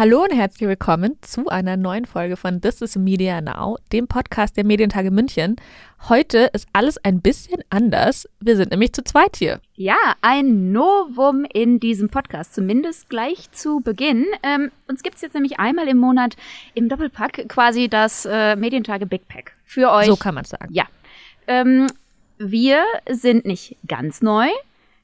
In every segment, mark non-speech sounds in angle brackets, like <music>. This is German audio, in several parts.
Hallo und herzlich willkommen zu einer neuen Folge von This is Media Now, dem Podcast der Medientage München. Heute ist alles ein bisschen anders. Wir sind nämlich zu zweit hier. Ja, ein Novum in diesem Podcast, zumindest gleich zu Beginn. Ähm, uns gibt's jetzt nämlich einmal im Monat im Doppelpack quasi das äh, Medientage Big Pack für euch. So kann man sagen. Ja. Ähm, wir sind nicht ganz neu.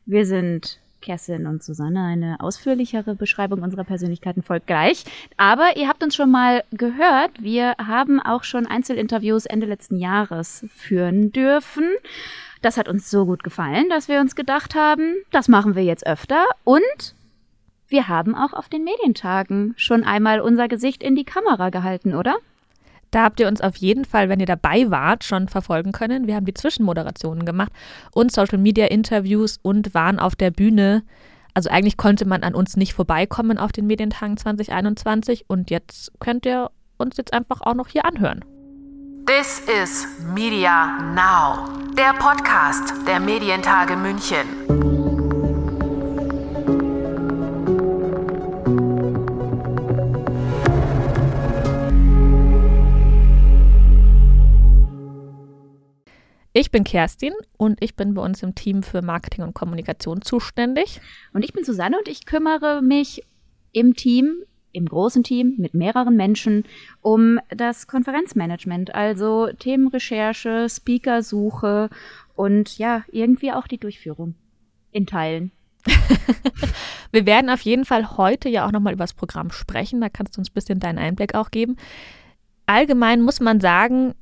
Wir sind Kerstin und Susanne. Eine ausführlichere Beschreibung unserer Persönlichkeiten folgt gleich. Aber ihr habt uns schon mal gehört, wir haben auch schon Einzelinterviews Ende letzten Jahres führen dürfen. Das hat uns so gut gefallen, dass wir uns gedacht haben, das machen wir jetzt öfter. Und wir haben auch auf den Medientagen schon einmal unser Gesicht in die Kamera gehalten, oder? Da habt ihr uns auf jeden Fall, wenn ihr dabei wart, schon verfolgen können. Wir haben die Zwischenmoderationen gemacht und Social Media Interviews und waren auf der Bühne. Also eigentlich konnte man an uns nicht vorbeikommen auf den Medientagen 2021 und jetzt könnt ihr uns jetzt einfach auch noch hier anhören. This is Media Now, der Podcast der Medientage München. Ich bin Kerstin und ich bin bei uns im Team für Marketing und Kommunikation zuständig. Und ich bin Susanne und ich kümmere mich im Team, im großen Team mit mehreren Menschen um das Konferenzmanagement, also Themenrecherche, Speakersuche und ja, irgendwie auch die Durchführung in Teilen. <laughs> Wir werden auf jeden Fall heute ja auch nochmal über das Programm sprechen. Da kannst du uns ein bisschen deinen Einblick auch geben. Allgemein muss man sagen,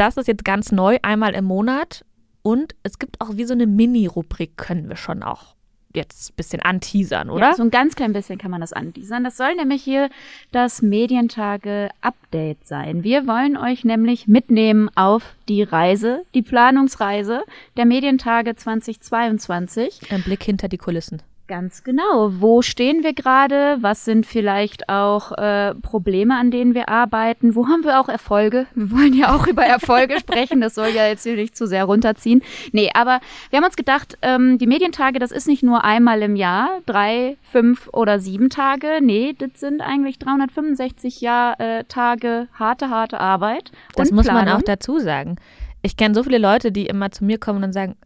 das ist jetzt ganz neu, einmal im Monat. Und es gibt auch wie so eine Mini-Rubrik, können wir schon auch jetzt ein bisschen anteasern, oder? Ja, so ein ganz klein bisschen kann man das anteasern. Das soll nämlich hier das Medientage-Update sein. Wir wollen euch nämlich mitnehmen auf die Reise, die Planungsreise der Medientage 2022. Ein Blick hinter die Kulissen. Ganz genau. Wo stehen wir gerade? Was sind vielleicht auch äh, Probleme, an denen wir arbeiten? Wo haben wir auch Erfolge? Wir wollen ja auch <laughs> über Erfolge sprechen. Das soll ja jetzt hier nicht zu sehr runterziehen. Nee, aber wir haben uns gedacht, ähm, die Medientage, das ist nicht nur einmal im Jahr, drei, fünf oder sieben Tage. Nee, das sind eigentlich 365 Jahr, äh, Tage harte, harte Arbeit. Das muss Planung. man auch dazu sagen. Ich kenne so viele Leute, die immer zu mir kommen und sagen,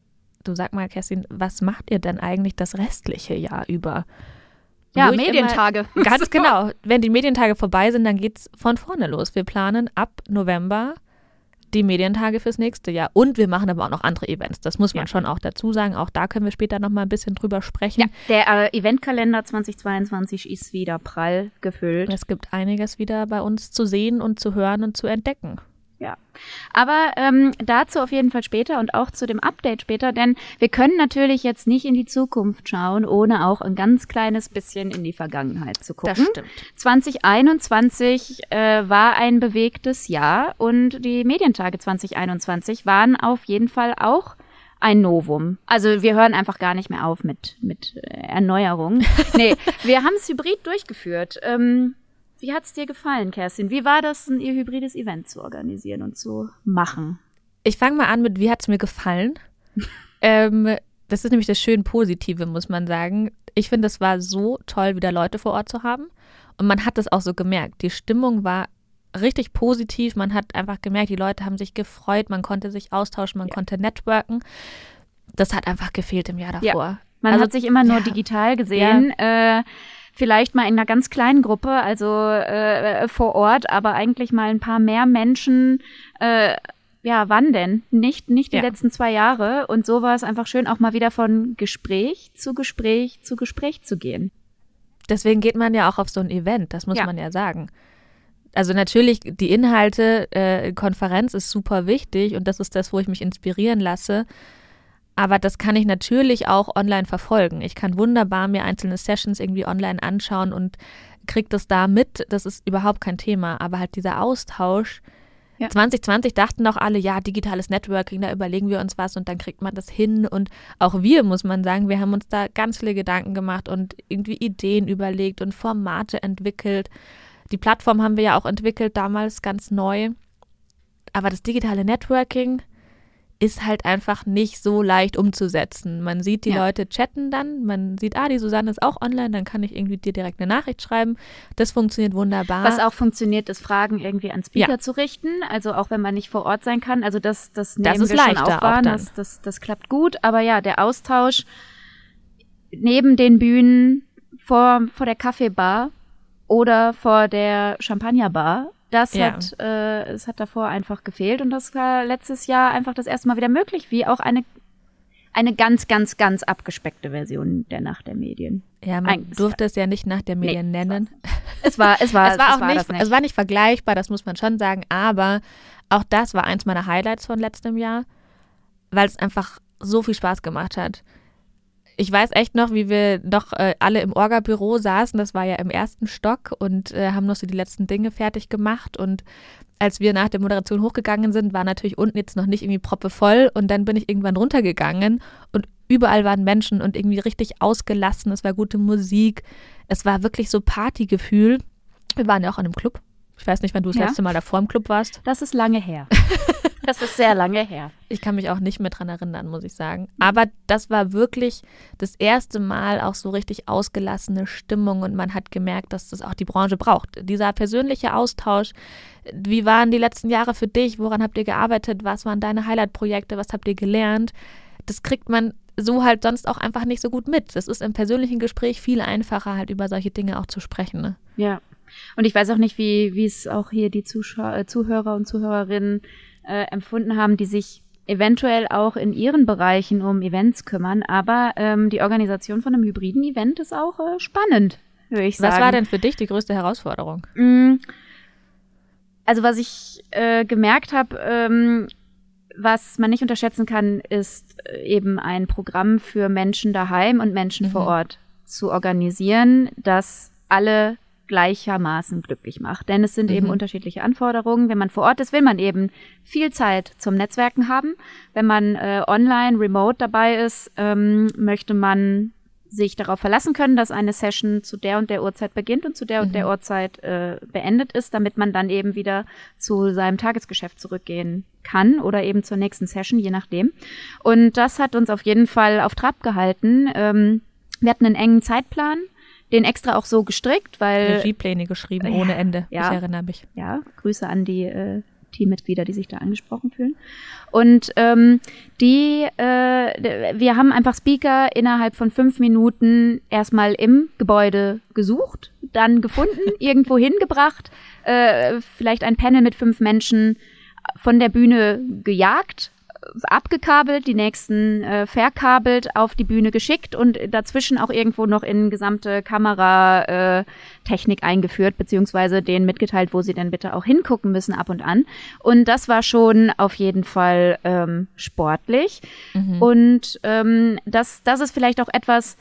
du sag mal, Kerstin, was macht ihr denn eigentlich das restliche Jahr über? Ja, Medientage. Immer, <laughs> ganz <laughs> genau. Wenn die Medientage vorbei sind, dann geht es von vorne los. Wir planen ab November die Medientage fürs nächste Jahr. Und wir machen aber auch noch andere Events. Das muss man ja. schon auch dazu sagen. Auch da können wir später noch mal ein bisschen drüber sprechen. Ja, der äh, Eventkalender 2022 ist wieder prall gefüllt. Es gibt einiges wieder bei uns zu sehen und zu hören und zu entdecken. Ja. Aber ähm, dazu auf jeden Fall später und auch zu dem Update später, denn wir können natürlich jetzt nicht in die Zukunft schauen, ohne auch ein ganz kleines bisschen in die Vergangenheit zu gucken. Das stimmt. 2021 äh, war ein bewegtes Jahr und die Medientage 2021 waren auf jeden Fall auch ein Novum. Also wir hören einfach gar nicht mehr auf mit, mit äh, Erneuerung. nee, <laughs> wir haben es hybrid durchgeführt. Ähm, wie hat es dir gefallen, Kerstin? Wie war das, ein ihr hybrides Event zu organisieren und zu machen? Ich fange mal an mit, wie hat es mir gefallen? <laughs> ähm, das ist nämlich das schön Positive, muss man sagen. Ich finde, es war so toll, wieder Leute vor Ort zu haben. Und man hat es auch so gemerkt. Die Stimmung war richtig positiv. Man hat einfach gemerkt, die Leute haben sich gefreut, man konnte sich austauschen, man ja. konnte networken. Das hat einfach gefehlt im Jahr davor. Ja. Man also, hat sich immer nur ja. digital gesehen. Äh, vielleicht mal in einer ganz kleinen Gruppe, also äh, vor Ort, aber eigentlich mal ein paar mehr Menschen. Äh, ja, wann denn? Nicht, nicht die ja. letzten zwei Jahre. Und so war es einfach schön, auch mal wieder von Gespräch zu Gespräch zu Gespräch zu gehen. Deswegen geht man ja auch auf so ein Event, das muss ja. man ja sagen. Also natürlich, die Inhalte, äh, Konferenz ist super wichtig und das ist das, wo ich mich inspirieren lasse. Aber das kann ich natürlich auch online verfolgen. Ich kann wunderbar mir einzelne Sessions irgendwie online anschauen und kriege das da mit. Das ist überhaupt kein Thema. Aber halt dieser Austausch. Ja. 2020 dachten auch alle, ja, digitales Networking, da überlegen wir uns was und dann kriegt man das hin. Und auch wir, muss man sagen, wir haben uns da ganz viele Gedanken gemacht und irgendwie Ideen überlegt und Formate entwickelt. Die Plattform haben wir ja auch entwickelt, damals ganz neu. Aber das digitale Networking, ist halt einfach nicht so leicht umzusetzen. Man sieht die ja. Leute chatten dann, man sieht, ah, die Susanne ist auch online, dann kann ich irgendwie dir direkt eine Nachricht schreiben. Das funktioniert wunderbar. Was auch funktioniert, ist Fragen irgendwie an Speaker ja. zu richten, also auch wenn man nicht vor Ort sein kann. Also das, das nehmen das ist wir schon auf wahr, das, das, das klappt gut. Aber ja, der Austausch neben den Bühnen vor, vor der Kaffeebar oder vor der Champagnerbar das ja. hat, äh, es hat davor einfach gefehlt und das war letztes Jahr einfach das erste Mal wieder möglich, wie auch eine eine ganz, ganz, ganz abgespeckte Version der Nacht der Medien. Ja, man Eigentlich durfte es ja nicht Nacht der Medien nee, nennen. Es war, es war, <laughs> es war, es auch war nicht, nicht, es war nicht vergleichbar, das muss man schon sagen, aber auch das war eins meiner Highlights von letztem Jahr, weil es einfach so viel Spaß gemacht hat ich weiß echt noch, wie wir doch äh, alle im Orga-Büro saßen. Das war ja im ersten Stock und äh, haben noch so die letzten Dinge fertig gemacht. Und als wir nach der Moderation hochgegangen sind, war natürlich unten jetzt noch nicht irgendwie proppe voll. Und dann bin ich irgendwann runtergegangen und überall waren Menschen und irgendwie richtig ausgelassen. Es war gute Musik. Es war wirklich so Partygefühl. Wir waren ja auch an einem Club. Ich weiß nicht, wann du das ja. letzte Mal davor im Club warst. Das ist lange her. <laughs> Das ist sehr lange her. Ich kann mich auch nicht mehr dran erinnern, muss ich sagen. Aber das war wirklich das erste Mal auch so richtig ausgelassene Stimmung und man hat gemerkt, dass das auch die Branche braucht. Dieser persönliche Austausch. Wie waren die letzten Jahre für dich? Woran habt ihr gearbeitet? Was waren deine Highlight-Projekte? Was habt ihr gelernt? Das kriegt man so halt sonst auch einfach nicht so gut mit. Das ist im persönlichen Gespräch viel einfacher, halt über solche Dinge auch zu sprechen. Ne? Ja. Und ich weiß auch nicht, wie, wie es auch hier die Zuschauer, äh, Zuhörer und Zuhörerinnen äh, empfunden haben, die sich eventuell auch in ihren Bereichen um Events kümmern. Aber ähm, die Organisation von einem hybriden Event ist auch äh, spannend, würde ich sagen. Was war denn für dich die größte Herausforderung? Mm, also was ich äh, gemerkt habe, ähm, was man nicht unterschätzen kann, ist äh, eben ein Programm für Menschen daheim und Menschen mhm. vor Ort zu organisieren, das alle gleichermaßen glücklich macht. Denn es sind mhm. eben unterschiedliche Anforderungen. Wenn man vor Ort ist, will man eben viel Zeit zum Netzwerken haben. Wenn man äh, online, remote dabei ist, ähm, möchte man sich darauf verlassen können, dass eine Session zu der und der Uhrzeit beginnt und zu der mhm. und der mhm. Uhrzeit äh, beendet ist, damit man dann eben wieder zu seinem Tagesgeschäft zurückgehen kann oder eben zur nächsten Session, je nachdem. Und das hat uns auf jeden Fall auf Trab gehalten. Ähm, wir hatten einen engen Zeitplan den extra auch so gestrickt, weil. Regiepläne geschrieben, ohne Ende. Ja, ich erinnere mich. Ja, Grüße an die äh, Teammitglieder, die sich da angesprochen fühlen. Und ähm, die, äh, wir haben einfach Speaker innerhalb von fünf Minuten erstmal im Gebäude gesucht, dann gefunden, <laughs> irgendwo hingebracht, äh, vielleicht ein Panel mit fünf Menschen von der Bühne gejagt abgekabelt, die nächsten äh, verkabelt, auf die Bühne geschickt und dazwischen auch irgendwo noch in gesamte Kameratechnik äh, eingeführt, beziehungsweise denen mitgeteilt, wo sie denn bitte auch hingucken müssen ab und an. Und das war schon auf jeden Fall ähm, sportlich. Mhm. Und ähm, das, das ist vielleicht auch etwas,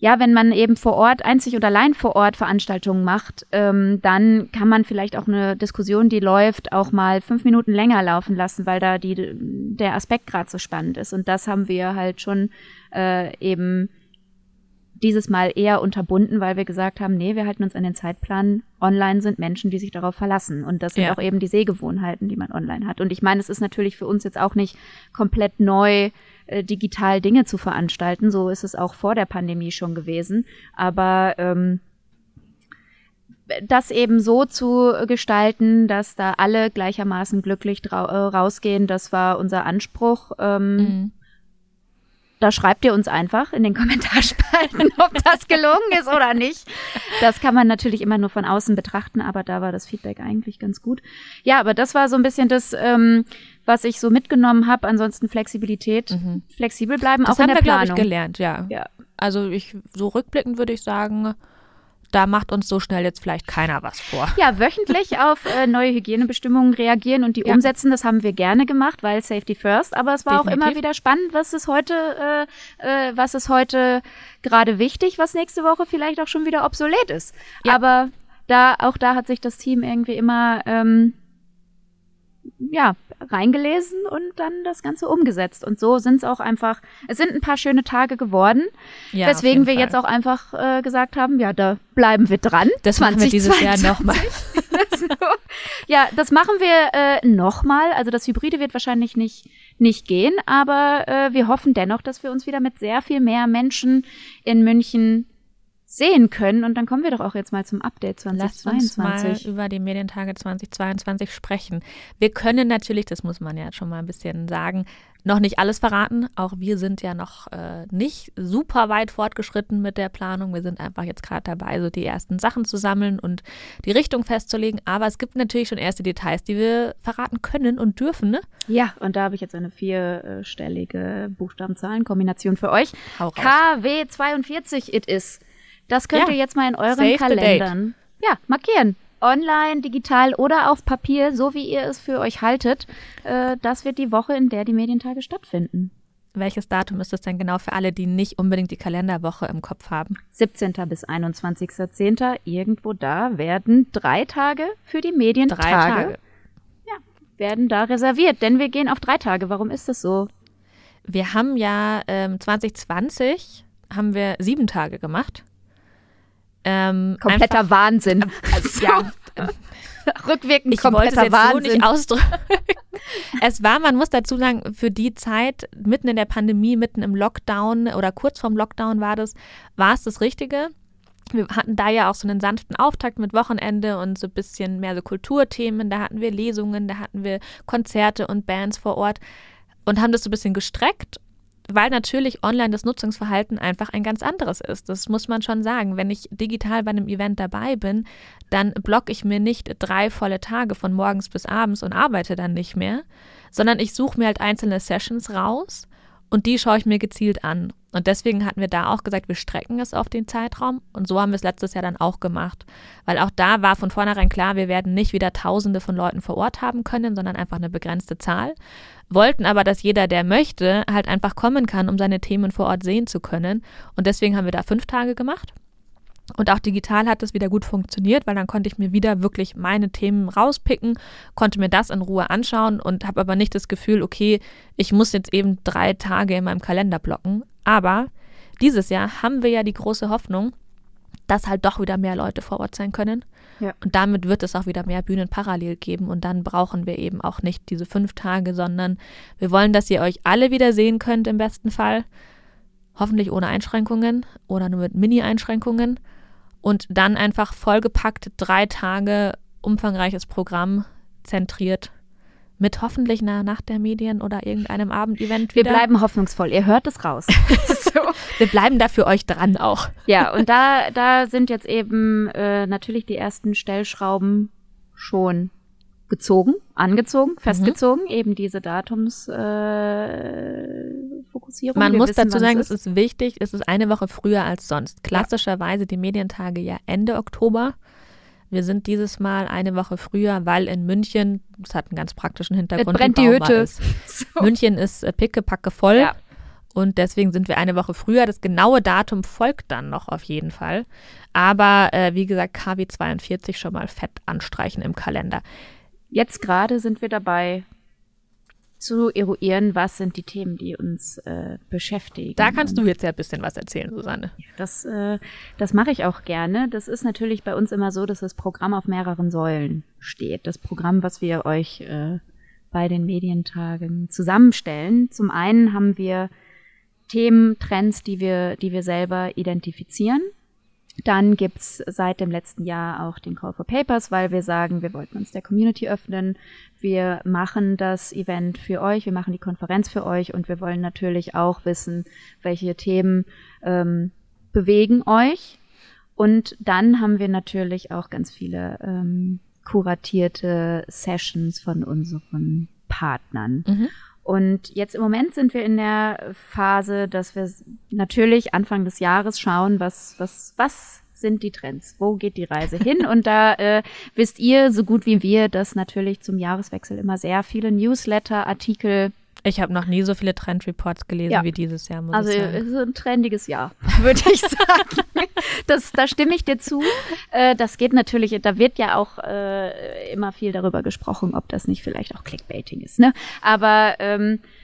ja, wenn man eben vor Ort, einzig und allein vor Ort Veranstaltungen macht, ähm, dann kann man vielleicht auch eine Diskussion, die läuft, auch mal fünf Minuten länger laufen lassen, weil da die, der Aspekt gerade so spannend ist. Und das haben wir halt schon äh, eben dieses Mal eher unterbunden, weil wir gesagt haben, nee, wir halten uns an den Zeitplan. Online sind Menschen, die sich darauf verlassen. Und das sind ja. auch eben die Sehgewohnheiten, die man online hat. Und ich meine, es ist natürlich für uns jetzt auch nicht komplett neu, äh, digital Dinge zu veranstalten. So ist es auch vor der Pandemie schon gewesen. Aber ähm, das eben so zu gestalten, dass da alle gleichermaßen glücklich äh, rausgehen, das war unser Anspruch. Ähm, mhm. Da schreibt ihr uns einfach in den <laughs> Kommentarspalten, ob das gelungen ist oder nicht. Das kann man natürlich immer nur von außen betrachten, aber da war das Feedback eigentlich ganz gut. Ja, aber das war so ein bisschen das, ähm, was ich so mitgenommen habe. Ansonsten Flexibilität, mhm. flexibel bleiben, das auch in der wir, Planung. Das haben wir, glaube ich, gelernt, ja. ja. Also ich, so rückblickend würde ich sagen, da macht uns so schnell jetzt vielleicht keiner was vor. Ja, wöchentlich <laughs> auf äh, neue Hygienebestimmungen reagieren und die ja. umsetzen, das haben wir gerne gemacht, weil Safety First. Aber es war Definitiv. auch immer wieder spannend, was ist heute, äh, äh, was ist heute gerade wichtig, was nächste Woche vielleicht auch schon wieder obsolet ist. Ja. Aber da, auch da hat sich das Team irgendwie immer ähm, ja, reingelesen und dann das Ganze umgesetzt. Und so sind es auch einfach, es sind ein paar schöne Tage geworden, ja, weswegen wir Fall. jetzt auch einfach äh, gesagt haben, ja, da bleiben wir dran. Das 20, machen wir dieses Jahr nochmal. <laughs> so. Ja, das machen wir äh, nochmal. Also das Hybride wird wahrscheinlich nicht, nicht gehen. Aber äh, wir hoffen dennoch, dass wir uns wieder mit sehr viel mehr Menschen in München sehen können. Und dann kommen wir doch auch jetzt mal zum Update 2022. Lass uns mal über die Medientage 2022 sprechen. Wir können natürlich, das muss man ja schon mal ein bisschen sagen, noch nicht alles verraten. Auch wir sind ja noch äh, nicht super weit fortgeschritten mit der Planung. Wir sind einfach jetzt gerade dabei, so die ersten Sachen zu sammeln und die Richtung festzulegen. Aber es gibt natürlich schon erste Details, die wir verraten können und dürfen. Ne? Ja, und da habe ich jetzt eine vierstellige Buchstabenzahlenkombination für euch. KW42 it is. Das könnt ja. ihr jetzt mal in euren Save Kalendern ja, markieren. Online, digital oder auf Papier, so wie ihr es für euch haltet. Äh, das wird die Woche, in der die Medientage stattfinden. Welches Datum ist das denn genau für alle, die nicht unbedingt die Kalenderwoche im Kopf haben? 17. bis 21.10. Irgendwo da werden drei Tage für die Medientage. Drei Tage. Ja, werden da reserviert, denn wir gehen auf drei Tage. Warum ist das so? Wir haben ja ähm, 2020 haben wir sieben Tage gemacht. Ähm, Kompletter einfach, Wahnsinn. <laughs> Also, ja, <laughs> rückwirkend ich kompletter wollte es jetzt so nicht ausdrücken. es war, man muss dazu sagen, für die Zeit, mitten in der Pandemie, mitten im Lockdown oder kurz vorm Lockdown war das, war es das Richtige. Wir hatten da ja auch so einen sanften Auftakt mit Wochenende und so ein bisschen mehr so Kulturthemen. Da hatten wir Lesungen, da hatten wir Konzerte und Bands vor Ort und haben das so ein bisschen gestreckt weil natürlich online das Nutzungsverhalten einfach ein ganz anderes ist. Das muss man schon sagen. Wenn ich digital bei einem Event dabei bin, dann blocke ich mir nicht drei volle Tage von morgens bis abends und arbeite dann nicht mehr, sondern ich suche mir halt einzelne Sessions raus und die schaue ich mir gezielt an. Und deswegen hatten wir da auch gesagt, wir strecken es auf den Zeitraum. Und so haben wir es letztes Jahr dann auch gemacht. Weil auch da war von vornherein klar, wir werden nicht wieder Tausende von Leuten vor Ort haben können, sondern einfach eine begrenzte Zahl. Wollten aber, dass jeder, der möchte, halt einfach kommen kann, um seine Themen vor Ort sehen zu können. Und deswegen haben wir da fünf Tage gemacht. Und auch digital hat es wieder gut funktioniert, weil dann konnte ich mir wieder wirklich meine Themen rauspicken, konnte mir das in Ruhe anschauen und habe aber nicht das Gefühl, okay, ich muss jetzt eben drei Tage in meinem Kalender blocken. Aber dieses Jahr haben wir ja die große Hoffnung, dass halt doch wieder mehr Leute vor Ort sein können. Ja. Und damit wird es auch wieder mehr Bühnen parallel geben. Und dann brauchen wir eben auch nicht diese fünf Tage, sondern wir wollen, dass ihr euch alle wieder sehen könnt im besten Fall. Hoffentlich ohne Einschränkungen oder nur mit Mini-Einschränkungen und dann einfach vollgepackt drei Tage umfangreiches Programm zentriert mit hoffentlich einer Nacht der Medien oder irgendeinem Abendevent wieder. Wir bleiben hoffnungsvoll. Ihr hört es raus. <laughs> so. Wir bleiben da für euch dran auch. Ja, und da, da sind jetzt eben äh, natürlich die ersten Stellschrauben schon gezogen, angezogen, mhm. festgezogen, mhm. eben diese Datumsfokussierung. Äh, Man Wir muss wissen, dazu sagen, es ist. ist wichtig, es ist eine Woche früher als sonst. Klassischerweise die Medientage ja Ende Oktober. Wir sind dieses Mal eine Woche früher, weil in München, das hat einen ganz praktischen Hintergrund, es brennt die Hütte. Ist. <laughs> So. München ist äh, pickepacke voll. Ja. Und deswegen sind wir eine Woche früher. Das genaue Datum folgt dann noch auf jeden Fall. Aber äh, wie gesagt, KW 42 schon mal fett anstreichen im Kalender. Jetzt gerade sind wir dabei zu eruieren, was sind die Themen, die uns äh, beschäftigen. Da kannst du jetzt ja ein bisschen was erzählen, Susanne. Das, äh, das mache ich auch gerne. Das ist natürlich bei uns immer so, dass das Programm auf mehreren Säulen steht. Das Programm, was wir euch äh, bei den Medientagen zusammenstellen. Zum einen haben wir Themen, Trends, die wir, die wir selber identifizieren. Dann gibt's seit dem letzten Jahr auch den Call for Papers, weil wir sagen, wir wollten uns der Community öffnen. Wir machen das Event für euch, wir machen die Konferenz für euch und wir wollen natürlich auch wissen, welche Themen ähm, bewegen euch. Und dann haben wir natürlich auch ganz viele ähm, kuratierte Sessions von unseren Partnern. Mhm. Und jetzt im Moment sind wir in der Phase, dass wir natürlich Anfang des Jahres schauen, was, was, was sind die Trends? Wo geht die Reise <laughs> hin? Und da äh, wisst ihr so gut wie wir, dass natürlich zum Jahreswechsel immer sehr viele Newsletter, Artikel ich habe noch nie so viele Trendreports gelesen ja. wie dieses Jahr, muss also, ich sagen. Es ist ein trendiges Jahr, <laughs> würde ich sagen. das, da stimme ich dir zu. Äh, das geht natürlich, da wird ja auch äh, immer viel darüber gesprochen, ob das nicht vielleicht auch Clickbaiting ist. Ne? Aber ähm, äh,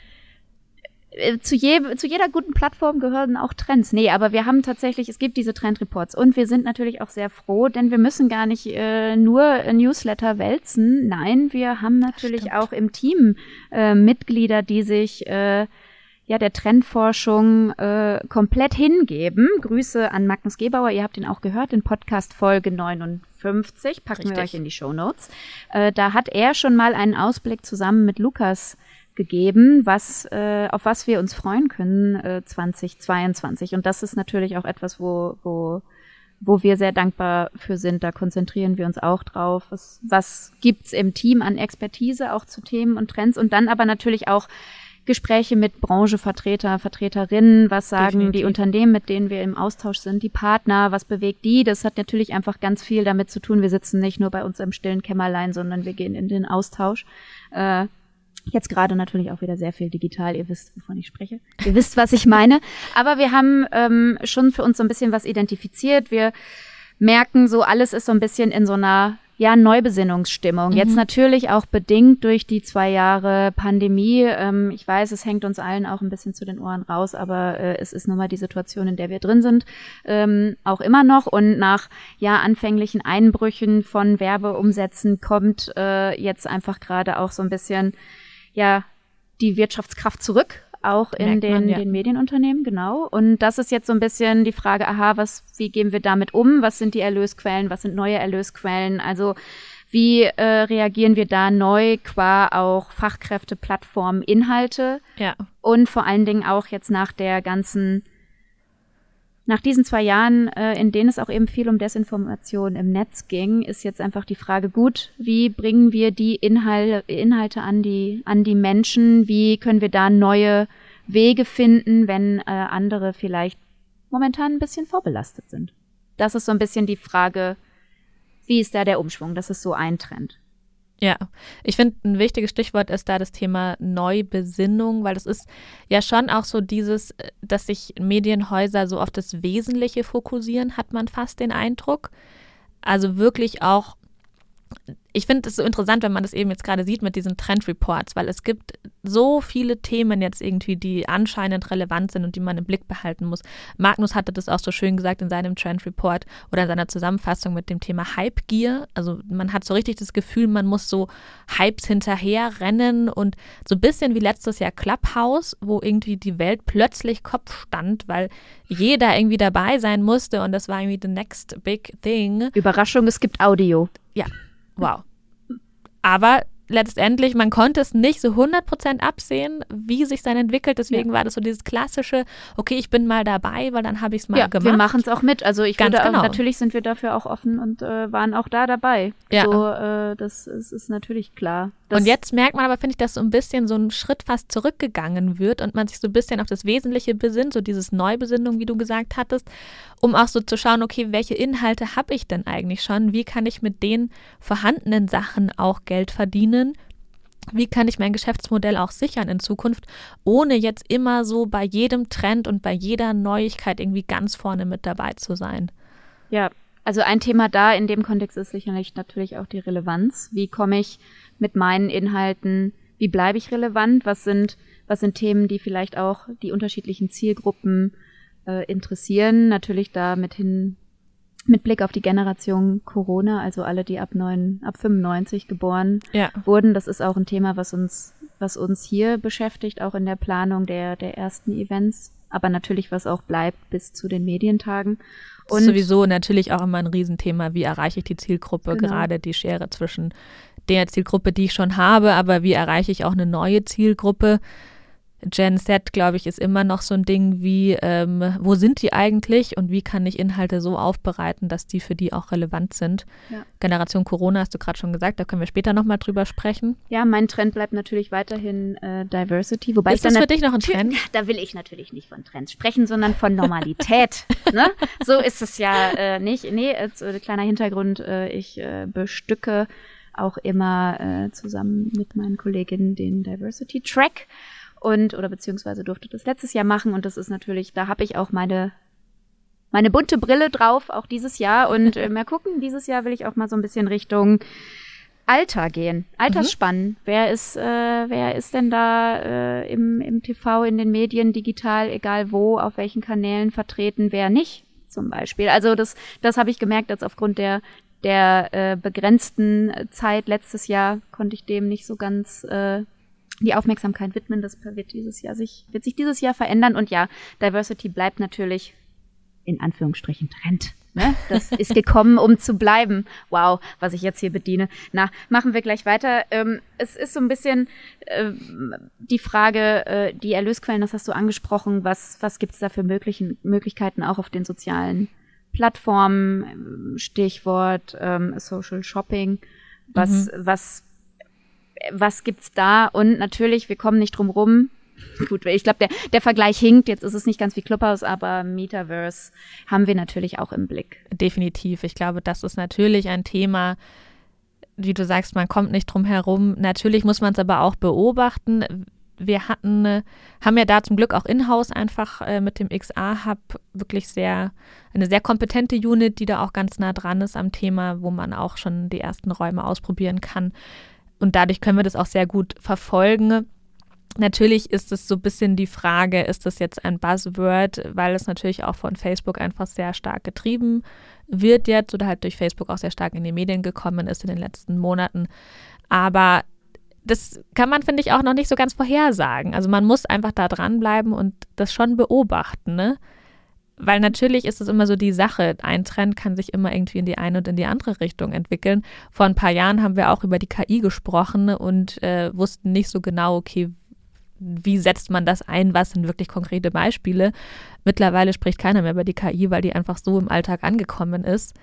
zu, je, zu jeder guten Plattform gehören auch Trends. Nee, aber wir haben tatsächlich, es gibt diese Trendreports und wir sind natürlich auch sehr froh, denn wir müssen gar nicht äh, nur Newsletter wälzen. Nein, wir haben natürlich auch im Team äh, Mitglieder, die sich äh, ja der Trendforschung äh, komplett hingeben. Grüße an Magnus Gebauer, ihr habt ihn auch gehört in Podcast Folge 59, packen Richtig. wir euch in die Show Notes. Äh, da hat er schon mal einen Ausblick zusammen mit Lukas gegeben, was äh, auf was wir uns freuen können äh, 2022 und das ist natürlich auch etwas, wo wo wo wir sehr dankbar für sind. Da konzentrieren wir uns auch drauf. Was, was gibt's im Team an Expertise auch zu Themen und Trends und dann aber natürlich auch Gespräche mit Branchevertreter, Vertreterinnen, was sagen Definitiv. die Unternehmen, mit denen wir im Austausch sind, die Partner, was bewegt die? Das hat natürlich einfach ganz viel damit zu tun. Wir sitzen nicht nur bei uns im stillen Kämmerlein, sondern wir gehen in den Austausch. Äh, Jetzt gerade natürlich auch wieder sehr viel digital. Ihr wisst, wovon ich spreche. Ihr wisst, was ich meine. Aber wir haben ähm, schon für uns so ein bisschen was identifiziert. Wir merken so, alles ist so ein bisschen in so einer ja, Neubesinnungsstimmung. Mhm. Jetzt natürlich auch bedingt durch die zwei Jahre Pandemie. Ähm, ich weiß, es hängt uns allen auch ein bisschen zu den Ohren raus, aber äh, es ist nun mal die Situation, in der wir drin sind, ähm, auch immer noch. Und nach ja anfänglichen Einbrüchen von Werbeumsätzen kommt äh, jetzt einfach gerade auch so ein bisschen ja die Wirtschaftskraft zurück auch in den, man, ja. den Medienunternehmen, genau. Und das ist jetzt so ein bisschen die Frage, aha, was, wie gehen wir damit um? Was sind die Erlösquellen? Was sind neue Erlösquellen? Also wie äh, reagieren wir da neu qua auch Fachkräfte, Plattformen, Inhalte? Ja. Und vor allen Dingen auch jetzt nach der ganzen nach diesen zwei Jahren, äh, in denen es auch eben viel um Desinformation im Netz ging, ist jetzt einfach die Frage, gut, wie bringen wir die Inhal Inhalte an die, an die Menschen? Wie können wir da neue Wege finden, wenn äh, andere vielleicht momentan ein bisschen vorbelastet sind? Das ist so ein bisschen die Frage, wie ist da der Umschwung? Das ist so ein Trend. Ja, ich finde, ein wichtiges Stichwort ist da das Thema Neubesinnung, weil es ist ja schon auch so dieses, äh, dass sich Medienhäuser so auf das Wesentliche fokussieren, hat man fast den Eindruck. Also wirklich auch ich finde es so interessant, wenn man das eben jetzt gerade sieht mit diesen Trend-Reports, weil es gibt so viele Themen jetzt irgendwie, die anscheinend relevant sind und die man im Blick behalten muss. Magnus hatte das auch so schön gesagt in seinem Trend-Report oder in seiner Zusammenfassung mit dem Thema Hype-Gear. Also man hat so richtig das Gefühl, man muss so Hypes hinterher rennen und so ein bisschen wie letztes Jahr Clubhouse, wo irgendwie die Welt plötzlich Kopf stand, weil jeder irgendwie dabei sein musste und das war irgendwie the next big thing. Überraschung, es gibt Audio. Ja, Wow. Aber letztendlich, man konnte es nicht so 100% absehen, wie sich dann entwickelt. Deswegen ja. war das so dieses klassische, okay, ich bin mal dabei, weil dann habe ich es mal ja, gemacht. wir machen es auch mit. Also ich Ganz würde, genau. natürlich sind wir dafür auch offen und äh, waren auch da dabei. Ja. So, äh, das ist, ist natürlich klar. Und jetzt merkt man aber, finde ich, dass so ein bisschen so ein Schritt fast zurückgegangen wird und man sich so ein bisschen auf das Wesentliche besinnt, so dieses Neubesinnung, wie du gesagt hattest, um auch so zu schauen, okay, welche Inhalte habe ich denn eigentlich schon? Wie kann ich mit den vorhandenen Sachen auch Geld verdienen? Wie kann ich mein Geschäftsmodell auch sichern in Zukunft, ohne jetzt immer so bei jedem Trend und bei jeder Neuigkeit irgendwie ganz vorne mit dabei zu sein? Ja, also ein Thema da in dem Kontext ist sicherlich natürlich auch die Relevanz. Wie komme ich mit meinen Inhalten, wie bleibe ich relevant? Was sind, was sind Themen, die vielleicht auch die unterschiedlichen Zielgruppen äh, interessieren? Natürlich da mit hin, mit Blick auf die Generation Corona, also alle, die ab neun, ab 95 geboren ja. wurden. Das ist auch ein Thema, was uns, was uns hier beschäftigt, auch in der Planung der, der ersten Events. Aber natürlich, was auch bleibt bis zu den Medientagen. Und sowieso natürlich auch immer ein Riesenthema, wie erreiche ich die Zielgruppe, genau. gerade die Schere zwischen der Zielgruppe, die ich schon habe, aber wie erreiche ich auch eine neue Zielgruppe? Gen Z, glaube ich, ist immer noch so ein Ding wie, ähm, wo sind die eigentlich und wie kann ich Inhalte so aufbereiten, dass die für die auch relevant sind. Ja. Generation Corona hast du gerade schon gesagt, da können wir später nochmal drüber sprechen. Ja, mein Trend bleibt natürlich weiterhin äh, Diversity. Wobei ist das für dich noch ein Trend? <laughs> Da will ich natürlich nicht von Trends sprechen, sondern von Normalität. <laughs> ne? So ist es ja äh, nicht. Nee, als, äh, kleiner Hintergrund, äh, ich äh, bestücke auch immer äh, zusammen mit meinen Kolleginnen den Diversity Track und oder beziehungsweise durfte das letztes Jahr machen und das ist natürlich, da habe ich auch meine meine bunte Brille drauf, auch dieses Jahr und äh, mal gucken, dieses Jahr will ich auch mal so ein bisschen Richtung Alter gehen, Altersspannen. Mhm. Wer ist, äh, wer ist denn da äh, im, im TV, in den Medien, digital, egal wo, auf welchen Kanälen vertreten, wer nicht, zum Beispiel. Also das, das habe ich gemerkt, dass aufgrund der der äh, begrenzten Zeit letztes Jahr konnte ich dem nicht so ganz äh, die Aufmerksamkeit widmen. Das wird dieses Jahr sich, wird sich dieses Jahr verändern. Und ja, Diversity bleibt natürlich in Anführungsstrichen Trend. Ne? Das ist gekommen, um zu bleiben. Wow, was ich jetzt hier bediene. Na, machen wir gleich weiter. Ähm, es ist so ein bisschen äh, die Frage, äh, die Erlösquellen, das hast du angesprochen. Was, was gibt es da für möglichen, Möglichkeiten auch auf den sozialen Plattformen? Stichwort ähm, Social Shopping. Was, mhm. was, was gibt's da? Und natürlich, wir kommen nicht drum rum, Gut, ich glaube, der, der Vergleich hinkt. Jetzt ist es nicht ganz wie Clubhouse, aber Metaverse haben wir natürlich auch im Blick. Definitiv. Ich glaube, das ist natürlich ein Thema, wie du sagst, man kommt nicht drum herum. Natürlich muss man es aber auch beobachten. Wir hatten, haben ja da zum Glück auch in-house einfach äh, mit dem XA-Hub wirklich sehr, eine sehr kompetente Unit, die da auch ganz nah dran ist am Thema, wo man auch schon die ersten Räume ausprobieren kann. Und dadurch können wir das auch sehr gut verfolgen. Natürlich ist es so ein bisschen die Frage, ist das jetzt ein Buzzword, weil es natürlich auch von Facebook einfach sehr stark getrieben wird jetzt oder halt durch Facebook auch sehr stark in die Medien gekommen ist in den letzten Monaten. Aber das kann man, finde ich, auch noch nicht so ganz vorhersagen. Also man muss einfach da dranbleiben und das schon beobachten, ne? Weil natürlich ist es immer so die Sache, ein Trend kann sich immer irgendwie in die eine und in die andere Richtung entwickeln. Vor ein paar Jahren haben wir auch über die KI gesprochen und äh, wussten nicht so genau, okay, wie setzt man das ein, was sind wirklich konkrete Beispiele. Mittlerweile spricht keiner mehr über die KI, weil die einfach so im Alltag angekommen ist,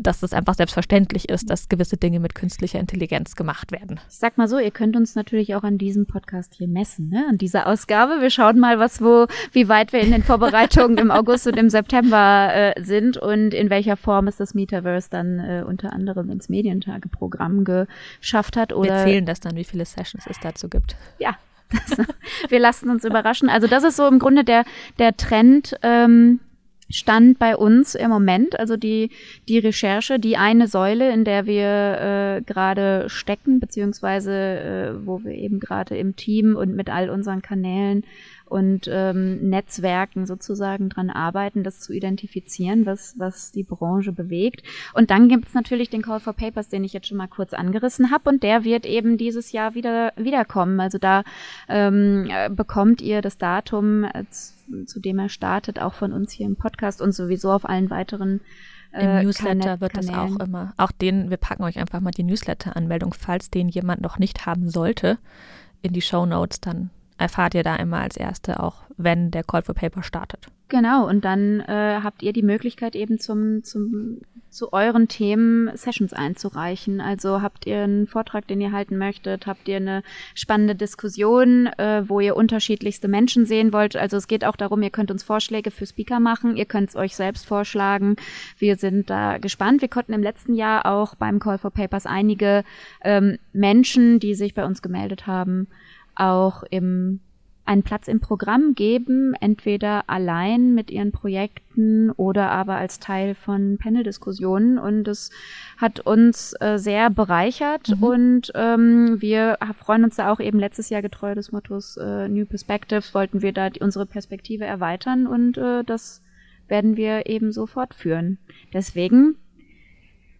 dass es einfach selbstverständlich ist, dass gewisse Dinge mit künstlicher Intelligenz gemacht werden. Ich sag mal so, ihr könnt uns natürlich auch an diesem Podcast hier messen, ne? an dieser Ausgabe. Wir schauen mal, was wo, wie weit wir in den Vorbereitungen im August und im September äh, sind und in welcher Form es das Metaverse dann äh, unter anderem ins Medientageprogramm geschafft hat. Oder wir zählen das dann, wie viele Sessions es dazu gibt. Ja, <laughs> wir lassen uns überraschen. Also das ist so im Grunde der, der Trend. Ähm, Stand bei uns im Moment, also die, die Recherche, die eine Säule, in der wir äh, gerade stecken, beziehungsweise äh, wo wir eben gerade im Team und mit all unseren Kanälen und ähm, Netzwerken sozusagen dran arbeiten, das zu identifizieren, was, was die Branche bewegt. Und dann gibt es natürlich den Call for Papers, den ich jetzt schon mal kurz angerissen habe und der wird eben dieses Jahr wieder wiederkommen. Also da ähm, bekommt ihr das Datum, äh, zu dem er startet, auch von uns hier im Podcast und sowieso auf allen weiteren im äh, Newsletter wird das auch immer. Auch den, wir packen euch einfach mal die Newsletter-Anmeldung, falls den jemand noch nicht haben sollte, in die Show Notes, dann erfahrt ihr da immer als Erste auch, wenn der Call for Paper startet. Genau, und dann äh, habt ihr die Möglichkeit eben zum, zum, zu euren Themen Sessions einzureichen. Also habt ihr einen Vortrag, den ihr halten möchtet, habt ihr eine spannende Diskussion, äh, wo ihr unterschiedlichste Menschen sehen wollt. Also es geht auch darum, ihr könnt uns Vorschläge für Speaker machen, ihr könnt es euch selbst vorschlagen. Wir sind da gespannt. Wir konnten im letzten Jahr auch beim Call for Papers einige ähm, Menschen, die sich bei uns gemeldet haben, auch im einen Platz im Programm geben, entweder allein mit ihren Projekten oder aber als Teil von Panel-Diskussionen. Und es hat uns äh, sehr bereichert mhm. und ähm, wir freuen uns da auch eben letztes Jahr getreu des Mottos äh, New Perspectives, wollten wir da die, unsere Perspektive erweitern und äh, das werden wir eben so fortführen. Deswegen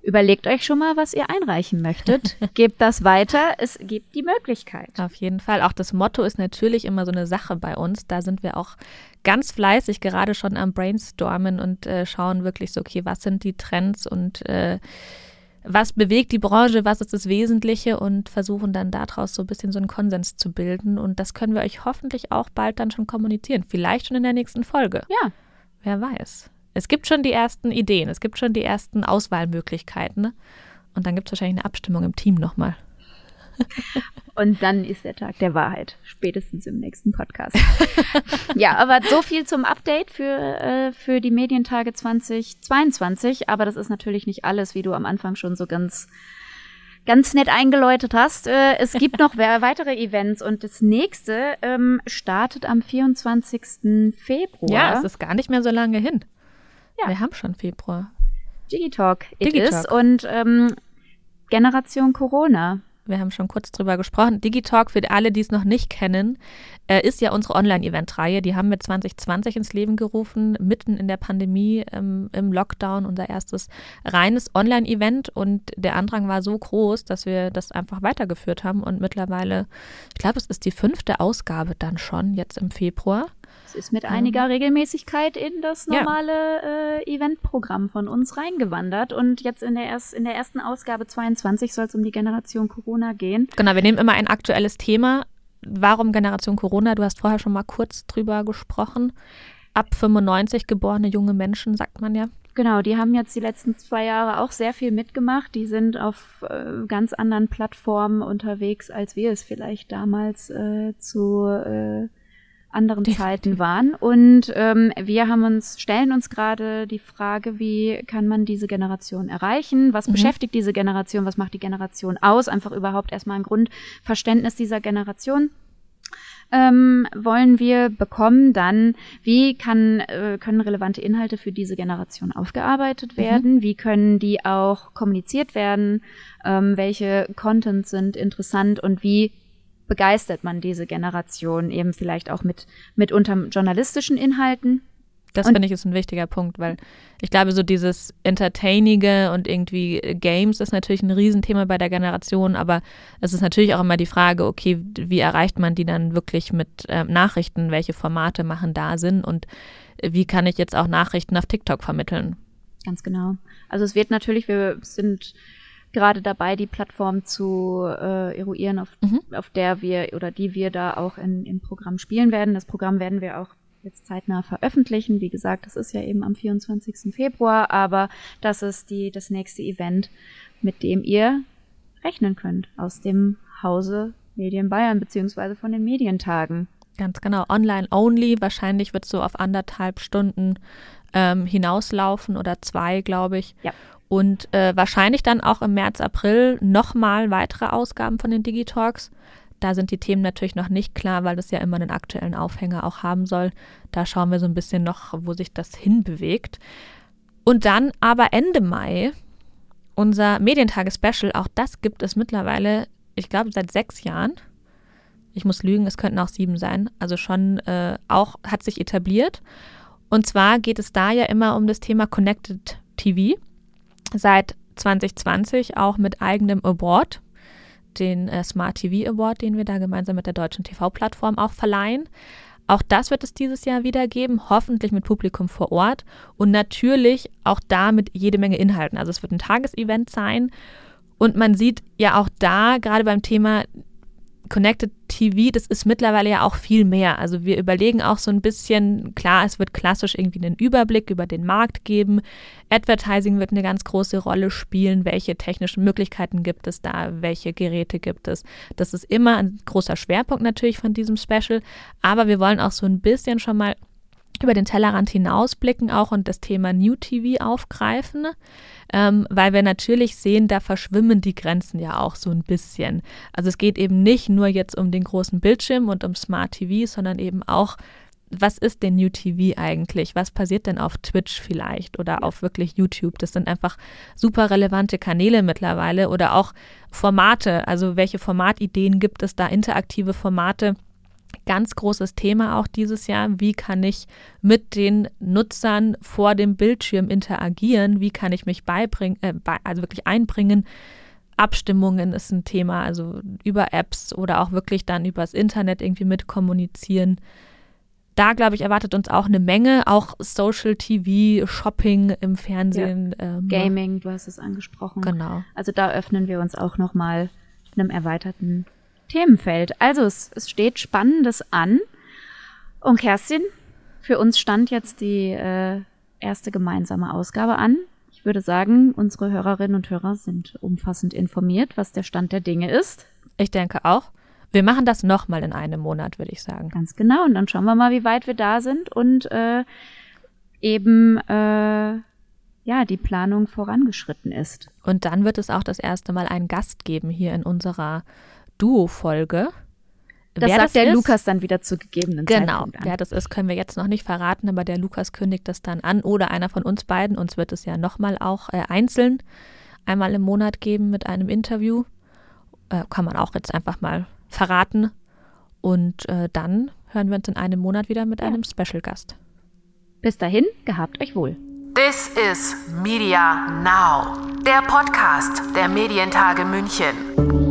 Überlegt euch schon mal, was ihr einreichen möchtet. <laughs> Gebt das weiter. Es gibt die Möglichkeit. Auf jeden Fall. Auch das Motto ist natürlich immer so eine Sache bei uns. Da sind wir auch ganz fleißig gerade schon am Brainstormen und äh, schauen wirklich so, okay, was sind die Trends und äh, was bewegt die Branche, was ist das Wesentliche und versuchen dann daraus so ein bisschen so einen Konsens zu bilden. Und das können wir euch hoffentlich auch bald dann schon kommunizieren. Vielleicht schon in der nächsten Folge. Ja. Wer weiß. Es gibt schon die ersten Ideen, es gibt schon die ersten Auswahlmöglichkeiten. Ne? Und dann gibt es wahrscheinlich eine Abstimmung im Team nochmal. <laughs> Und dann ist der Tag der Wahrheit, spätestens im nächsten Podcast. <laughs> ja, aber so viel zum Update für, äh, für die Medientage 2022. Aber das ist natürlich nicht alles, wie du am Anfang schon so ganz ganz nett eingeläutet hast. Äh, es gibt <laughs> noch weitere Events und das nächste ähm, startet am 24. Februar. Ja, es ist gar nicht mehr so lange hin. Ja. Wir haben schon Februar. Digitalk it Digitalk. is. Und ähm, Generation Corona. Wir haben schon kurz drüber gesprochen. Digitalk, für alle, die es noch nicht kennen, äh, ist ja unsere Online-Event-Reihe. Die haben wir 2020 ins Leben gerufen, mitten in der Pandemie, ähm, im Lockdown, unser erstes reines Online-Event. Und der Andrang war so groß, dass wir das einfach weitergeführt haben. Und mittlerweile, ich glaube, es ist die fünfte Ausgabe dann schon, jetzt im Februar. Ist mit einiger Regelmäßigkeit in das normale äh, Eventprogramm von uns reingewandert. Und jetzt in der, erst, in der ersten Ausgabe 22 soll es um die Generation Corona gehen. Genau, wir nehmen immer ein aktuelles Thema. Warum Generation Corona? Du hast vorher schon mal kurz drüber gesprochen. Ab 95 geborene junge Menschen, sagt man ja. Genau, die haben jetzt die letzten zwei Jahre auch sehr viel mitgemacht. Die sind auf äh, ganz anderen Plattformen unterwegs, als wir es vielleicht damals äh, zu äh, anderen Zeiten waren. Und ähm, wir haben uns, stellen uns gerade die Frage, wie kann man diese Generation erreichen? Was mhm. beschäftigt diese Generation? Was macht die Generation aus? Einfach überhaupt erstmal ein Grundverständnis dieser Generation. Ähm, wollen wir bekommen, dann wie kann, äh, können relevante Inhalte für diese Generation aufgearbeitet mhm. werden, mhm. wie können die auch kommuniziert werden, ähm, welche Content sind interessant und wie begeistert man diese Generation eben vielleicht auch mit mitunter journalistischen Inhalten. Das finde ich ist ein wichtiger Punkt, weil ich glaube, so dieses Entertainige und irgendwie Games ist natürlich ein Riesenthema bei der Generation, aber es ist natürlich auch immer die Frage, okay, wie erreicht man die dann wirklich mit äh, Nachrichten, welche Formate machen da Sinn und wie kann ich jetzt auch Nachrichten auf TikTok vermitteln? Ganz genau. Also es wird natürlich, wir sind gerade dabei, die Plattform zu äh, eruieren, auf, mhm. auf der wir oder die wir da auch in, im Programm spielen werden. Das Programm werden wir auch jetzt zeitnah veröffentlichen. Wie gesagt, das ist ja eben am 24. Februar, aber das ist die, das nächste Event, mit dem ihr rechnen könnt aus dem Hause Medien Bayern beziehungsweise von den Medientagen. Ganz genau, online only. Wahrscheinlich wird es so auf anderthalb Stunden ähm, hinauslaufen oder zwei, glaube ich. Ja. Und äh, wahrscheinlich dann auch im März, April nochmal weitere Ausgaben von den Digitalks. Da sind die Themen natürlich noch nicht klar, weil das ja immer einen aktuellen Aufhänger auch haben soll. Da schauen wir so ein bisschen noch, wo sich das hinbewegt. Und dann aber Ende Mai unser Medientage-Special. Auch das gibt es mittlerweile, ich glaube, seit sechs Jahren. Ich muss lügen, es könnten auch sieben sein. Also schon äh, auch hat sich etabliert. Und zwar geht es da ja immer um das Thema Connected TV seit 2020 auch mit eigenem Award, den äh, Smart TV Award, den wir da gemeinsam mit der deutschen TV-Plattform auch verleihen. Auch das wird es dieses Jahr wieder geben, hoffentlich mit Publikum vor Ort und natürlich auch da mit jede Menge Inhalten. Also es wird ein Tagesevent sein und man sieht ja auch da gerade beim Thema Connected TV, das ist mittlerweile ja auch viel mehr. Also wir überlegen auch so ein bisschen, klar, es wird klassisch irgendwie einen Überblick über den Markt geben. Advertising wird eine ganz große Rolle spielen. Welche technischen Möglichkeiten gibt es da? Welche Geräte gibt es? Das ist immer ein großer Schwerpunkt natürlich von diesem Special. Aber wir wollen auch so ein bisschen schon mal über den Tellerrand hinausblicken auch und das Thema New TV aufgreifen, ähm, weil wir natürlich sehen, da verschwimmen die Grenzen ja auch so ein bisschen. Also es geht eben nicht nur jetzt um den großen Bildschirm und um Smart TV, sondern eben auch, was ist denn New TV eigentlich? Was passiert denn auf Twitch vielleicht oder auf wirklich YouTube? Das sind einfach super relevante Kanäle mittlerweile oder auch Formate. Also welche Formatideen gibt es da? Interaktive Formate ganz großes Thema auch dieses Jahr. Wie kann ich mit den Nutzern vor dem Bildschirm interagieren? Wie kann ich mich beibringen, äh, bei, also wirklich einbringen? Abstimmungen ist ein Thema, also über Apps oder auch wirklich dann übers Internet irgendwie mit kommunizieren. Da, glaube ich, erwartet uns auch eine Menge, auch Social TV, Shopping im Fernsehen. Ja. Ähm, Gaming, du hast es angesprochen. Genau. Also da öffnen wir uns auch nochmal einem erweiterten Themenfeld. Also es, es steht Spannendes an. Und Kerstin, für uns stand jetzt die äh, erste gemeinsame Ausgabe an. Ich würde sagen, unsere Hörerinnen und Hörer sind umfassend informiert, was der Stand der Dinge ist. Ich denke auch. Wir machen das nochmal in einem Monat, würde ich sagen. Ganz genau. Und dann schauen wir mal, wie weit wir da sind und äh, eben äh, ja die Planung vorangeschritten ist. Und dann wird es auch das erste Mal einen Gast geben hier in unserer Duo-Folge. Das wer sagt das der ist, Lukas dann wieder zu gegebenen genau, Zeitpunkt Genau, wer das ist, können wir jetzt noch nicht verraten, aber der Lukas kündigt das dann an oder einer von uns beiden. Uns wird es ja nochmal auch äh, einzeln einmal im Monat geben mit einem Interview. Äh, kann man auch jetzt einfach mal verraten. Und äh, dann hören wir uns in einem Monat wieder mit ja. einem Special-Gast. Bis dahin, gehabt euch wohl. This is Media Now, der Podcast der Medientage München.